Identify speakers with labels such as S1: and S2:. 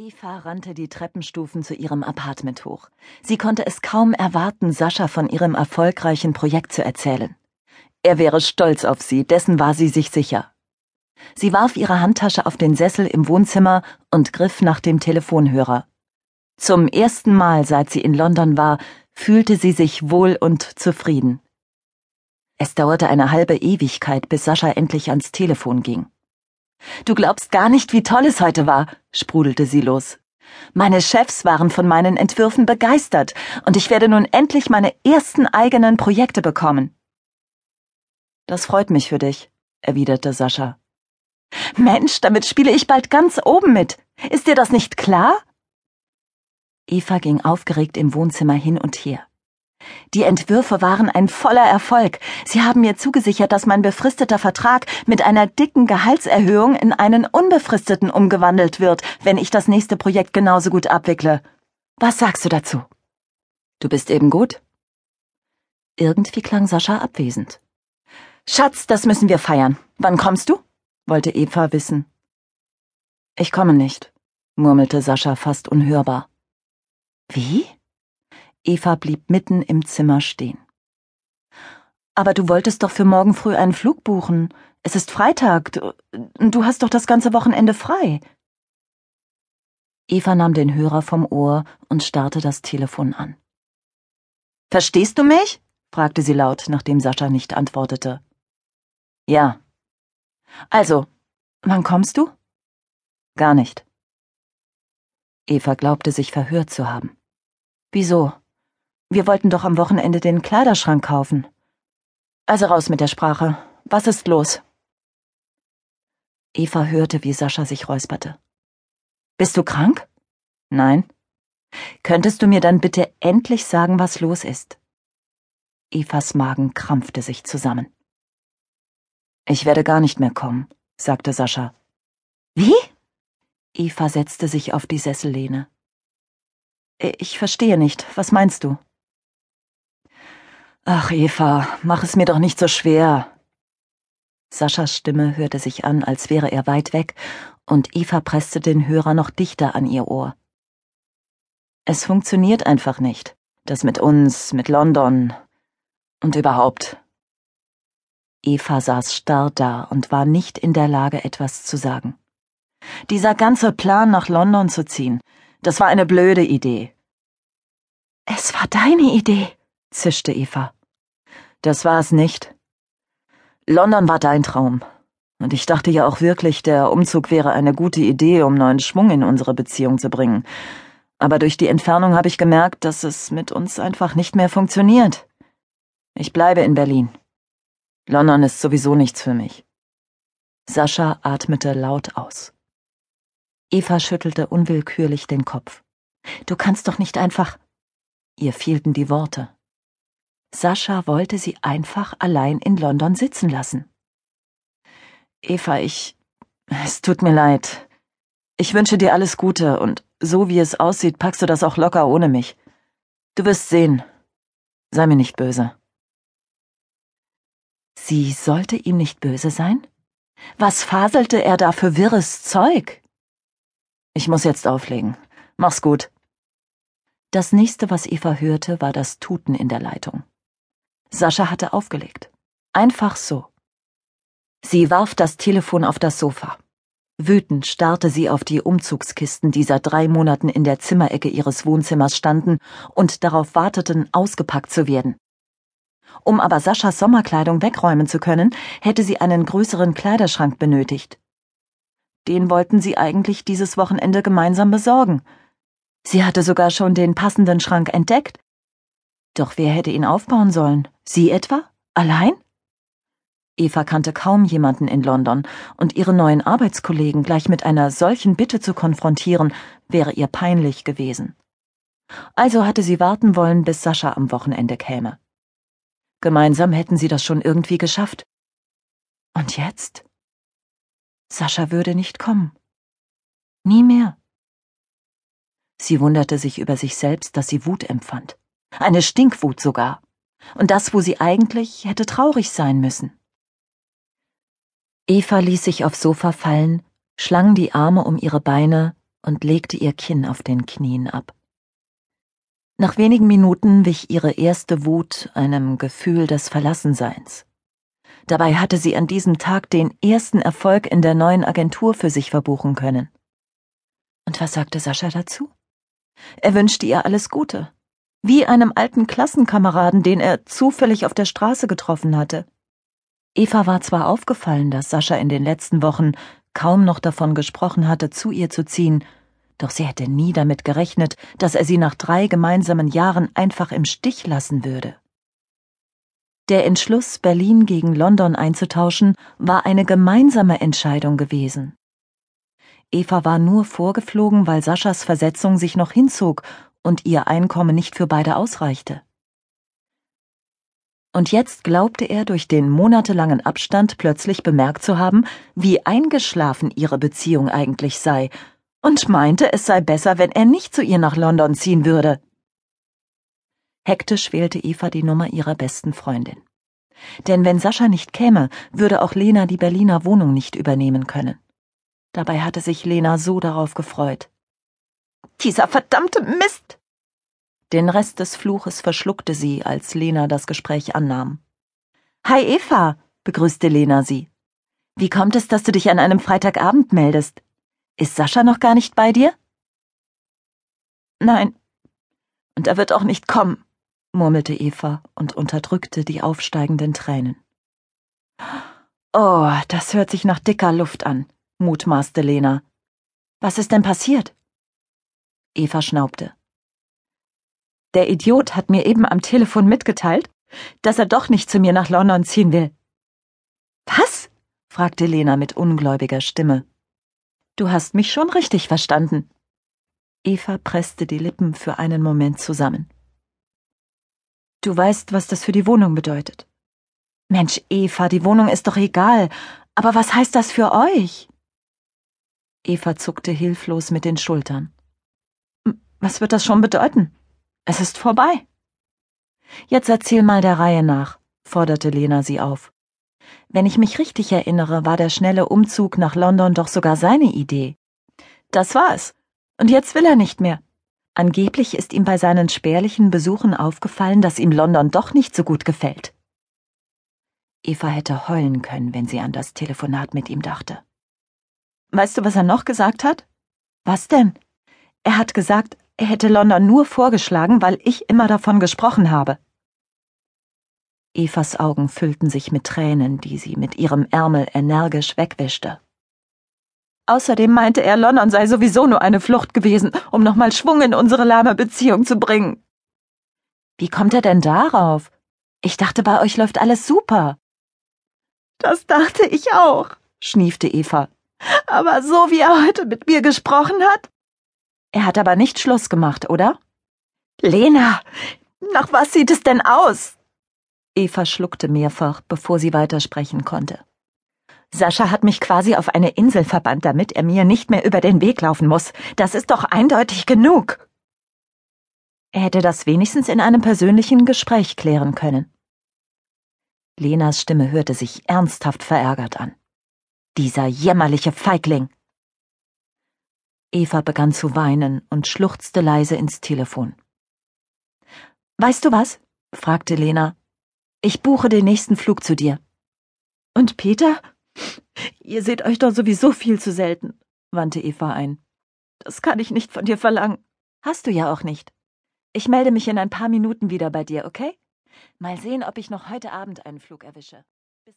S1: Eva rannte die Treppenstufen zu ihrem Apartment hoch. Sie konnte es kaum erwarten, Sascha von ihrem erfolgreichen Projekt zu erzählen. Er wäre stolz auf sie, dessen war sie sich sicher. Sie warf ihre Handtasche auf den Sessel im Wohnzimmer und griff nach dem Telefonhörer. Zum ersten Mal, seit sie in London war, fühlte sie sich wohl und zufrieden. Es dauerte eine halbe Ewigkeit, bis Sascha endlich ans Telefon ging. Du glaubst gar nicht, wie toll es heute war, sprudelte sie los. Meine Chefs waren von meinen Entwürfen begeistert, und ich werde nun endlich meine ersten eigenen Projekte bekommen. Das freut mich für dich, erwiderte Sascha. Mensch, damit spiele ich bald ganz oben mit. Ist dir das nicht klar? Eva ging aufgeregt im Wohnzimmer hin und her. Die Entwürfe waren ein voller Erfolg. Sie haben mir zugesichert, dass mein befristeter Vertrag mit einer dicken Gehaltserhöhung in einen unbefristeten umgewandelt wird, wenn ich das nächste Projekt genauso gut abwickle. Was sagst du dazu? Du bist eben gut? Irgendwie klang Sascha abwesend. Schatz, das müssen wir feiern. Wann kommst du? wollte Eva wissen. Ich komme nicht, murmelte Sascha fast unhörbar. Wie? Eva blieb mitten im Zimmer stehen. Aber du wolltest doch für morgen früh einen Flug buchen. Es ist Freitag. Du, hast doch das ganze Wochenende frei. Eva nahm den Hörer vom Ohr und starrte das Telefon an. Verstehst du mich? fragte sie laut, nachdem Sascha nicht antwortete. Ja. Also, wann kommst du? Gar nicht. Eva glaubte sich verhört zu haben. Wieso? Wir wollten doch am Wochenende den Kleiderschrank kaufen. Also raus mit der Sprache. Was ist los? Eva hörte, wie Sascha sich räusperte. Bist du krank? Nein. Könntest du mir dann bitte endlich sagen, was los ist? Evas Magen krampfte sich zusammen. Ich werde gar nicht mehr kommen, sagte Sascha. Wie? Eva setzte sich auf die Sessellehne. Ich verstehe nicht. Was meinst du? Ach, Eva, mach es mir doch nicht so schwer. Saschas Stimme hörte sich an, als wäre er weit weg, und Eva presste den Hörer noch dichter an ihr Ohr. Es funktioniert einfach nicht. Das mit uns, mit London und überhaupt. Eva saß starr da und war nicht in der Lage, etwas zu sagen. Dieser ganze Plan, nach London zu ziehen, das war eine blöde Idee. Es war deine Idee, zischte Eva. Das war es nicht. London war dein Traum. Und ich dachte ja auch wirklich, der Umzug wäre eine gute Idee, um neuen Schwung in unsere Beziehung zu bringen. Aber durch die Entfernung habe ich gemerkt, dass es mit uns einfach nicht mehr funktioniert. Ich bleibe in Berlin. London ist sowieso nichts für mich. Sascha atmete laut aus. Eva schüttelte unwillkürlich den Kopf. Du kannst doch nicht einfach. Ihr fehlten die Worte. Sascha wollte sie einfach allein in London sitzen lassen. Eva, ich. Es tut mir leid. Ich wünsche dir alles Gute und so wie es aussieht, packst du das auch locker ohne mich. Du wirst sehen. Sei mir nicht böse. Sie sollte ihm nicht böse sein? Was faselte er da für wirres Zeug? Ich muss jetzt auflegen. Mach's gut. Das nächste, was Eva hörte, war das Tuten in der Leitung. Sascha hatte aufgelegt. Einfach so. Sie warf das Telefon auf das Sofa. Wütend starrte sie auf die Umzugskisten, die seit drei Monaten in der Zimmerecke ihres Wohnzimmers standen und darauf warteten, ausgepackt zu werden. Um aber Saschas Sommerkleidung wegräumen zu können, hätte sie einen größeren Kleiderschrank benötigt. Den wollten sie eigentlich dieses Wochenende gemeinsam besorgen. Sie hatte sogar schon den passenden Schrank entdeckt, doch wer hätte ihn aufbauen sollen? Sie etwa? Allein? Eva kannte kaum jemanden in London, und ihre neuen Arbeitskollegen gleich mit einer solchen Bitte zu konfrontieren, wäre ihr peinlich gewesen. Also hatte sie warten wollen, bis Sascha am Wochenende käme. Gemeinsam hätten sie das schon irgendwie geschafft. Und jetzt? Sascha würde nicht kommen. Nie mehr. Sie wunderte sich über sich selbst, dass sie Wut empfand eine Stinkwut sogar, und das, wo sie eigentlich hätte traurig sein müssen. Eva ließ sich aufs Sofa fallen, schlang die Arme um ihre Beine und legte ihr Kinn auf den Knien ab. Nach wenigen Minuten wich ihre erste Wut einem Gefühl des Verlassenseins. Dabei hatte sie an diesem Tag den ersten Erfolg in der neuen Agentur für sich verbuchen können. Und was sagte Sascha dazu? Er wünschte ihr alles Gute, wie einem alten Klassenkameraden, den er zufällig auf der Straße getroffen hatte. Eva war zwar aufgefallen, dass Sascha in den letzten Wochen kaum noch davon gesprochen hatte, zu ihr zu ziehen, doch sie hätte nie damit gerechnet, dass er sie nach drei gemeinsamen Jahren einfach im Stich lassen würde. Der Entschluss, Berlin gegen London einzutauschen, war eine gemeinsame Entscheidung gewesen. Eva war nur vorgeflogen, weil Saschas Versetzung sich noch hinzog und ihr Einkommen nicht für beide ausreichte. Und jetzt glaubte er durch den monatelangen Abstand plötzlich bemerkt zu haben, wie eingeschlafen ihre Beziehung eigentlich sei und meinte, es sei besser, wenn er nicht zu ihr nach London ziehen würde. Hektisch wählte Eva die Nummer ihrer besten Freundin. Denn wenn Sascha nicht käme, würde auch Lena die Berliner Wohnung nicht übernehmen können. Dabei hatte sich Lena so darauf gefreut. Dieser verdammte Mist! Den Rest des Fluches verschluckte sie, als Lena das Gespräch annahm. Hi Eva, begrüßte Lena sie. Wie kommt es, dass du dich an einem Freitagabend meldest? Ist Sascha noch gar nicht bei dir? Nein. Und er wird auch nicht kommen, murmelte Eva und unterdrückte die aufsteigenden Tränen. Oh, das hört sich nach dicker Luft an, mutmaßte Lena. Was ist denn passiert? Eva schnaubte. Der Idiot hat mir eben am Telefon mitgeteilt, dass er doch nicht zu mir nach London ziehen will. Was? fragte Lena mit ungläubiger Stimme. Du hast mich schon richtig verstanden. Eva presste die Lippen für einen Moment zusammen. Du weißt, was das für die Wohnung bedeutet. Mensch, Eva, die Wohnung ist doch egal, aber was heißt das für euch? Eva zuckte hilflos mit den Schultern. Was wird das schon bedeuten? Es ist vorbei. Jetzt erzähl mal der Reihe nach, forderte Lena sie auf. Wenn ich mich richtig erinnere, war der schnelle Umzug nach London doch sogar seine Idee. Das war es. Und jetzt will er nicht mehr. Angeblich ist ihm bei seinen spärlichen Besuchen aufgefallen, dass ihm London doch nicht so gut gefällt. Eva hätte heulen können, wenn sie an das Telefonat mit ihm dachte. Weißt du, was er noch gesagt hat? Was denn? Er hat gesagt, hätte London nur vorgeschlagen, weil ich immer davon gesprochen habe. Evas Augen füllten sich mit Tränen, die sie mit ihrem Ärmel energisch wegwischte. Außerdem meinte er, London sei sowieso nur eine Flucht gewesen, um nochmal Schwung in unsere lahme Beziehung zu bringen. Wie kommt er denn darauf? Ich dachte, bei euch läuft alles super. Das dachte ich auch, schniefte Eva. Aber so wie er heute mit mir gesprochen hat? Er hat aber nicht Schluss gemacht, oder? Lena, nach was sieht es denn aus? Eva schluckte mehrfach, bevor sie weitersprechen konnte. Sascha hat mich quasi auf eine Insel verbannt, damit er mir nicht mehr über den Weg laufen muss. Das ist doch eindeutig genug. Er hätte das wenigstens in einem persönlichen Gespräch klären können. Lenas Stimme hörte sich ernsthaft verärgert an. Dieser jämmerliche Feigling. Eva begann zu weinen und schluchzte leise ins Telefon. Weißt du was? fragte Lena, ich buche den nächsten Flug zu dir. Und Peter? Ihr seht euch doch sowieso viel zu selten, wandte Eva ein. Das kann ich nicht von dir verlangen. Hast du ja auch nicht. Ich melde mich in ein paar Minuten wieder bei dir, okay? Mal sehen, ob ich noch heute Abend einen Flug erwische.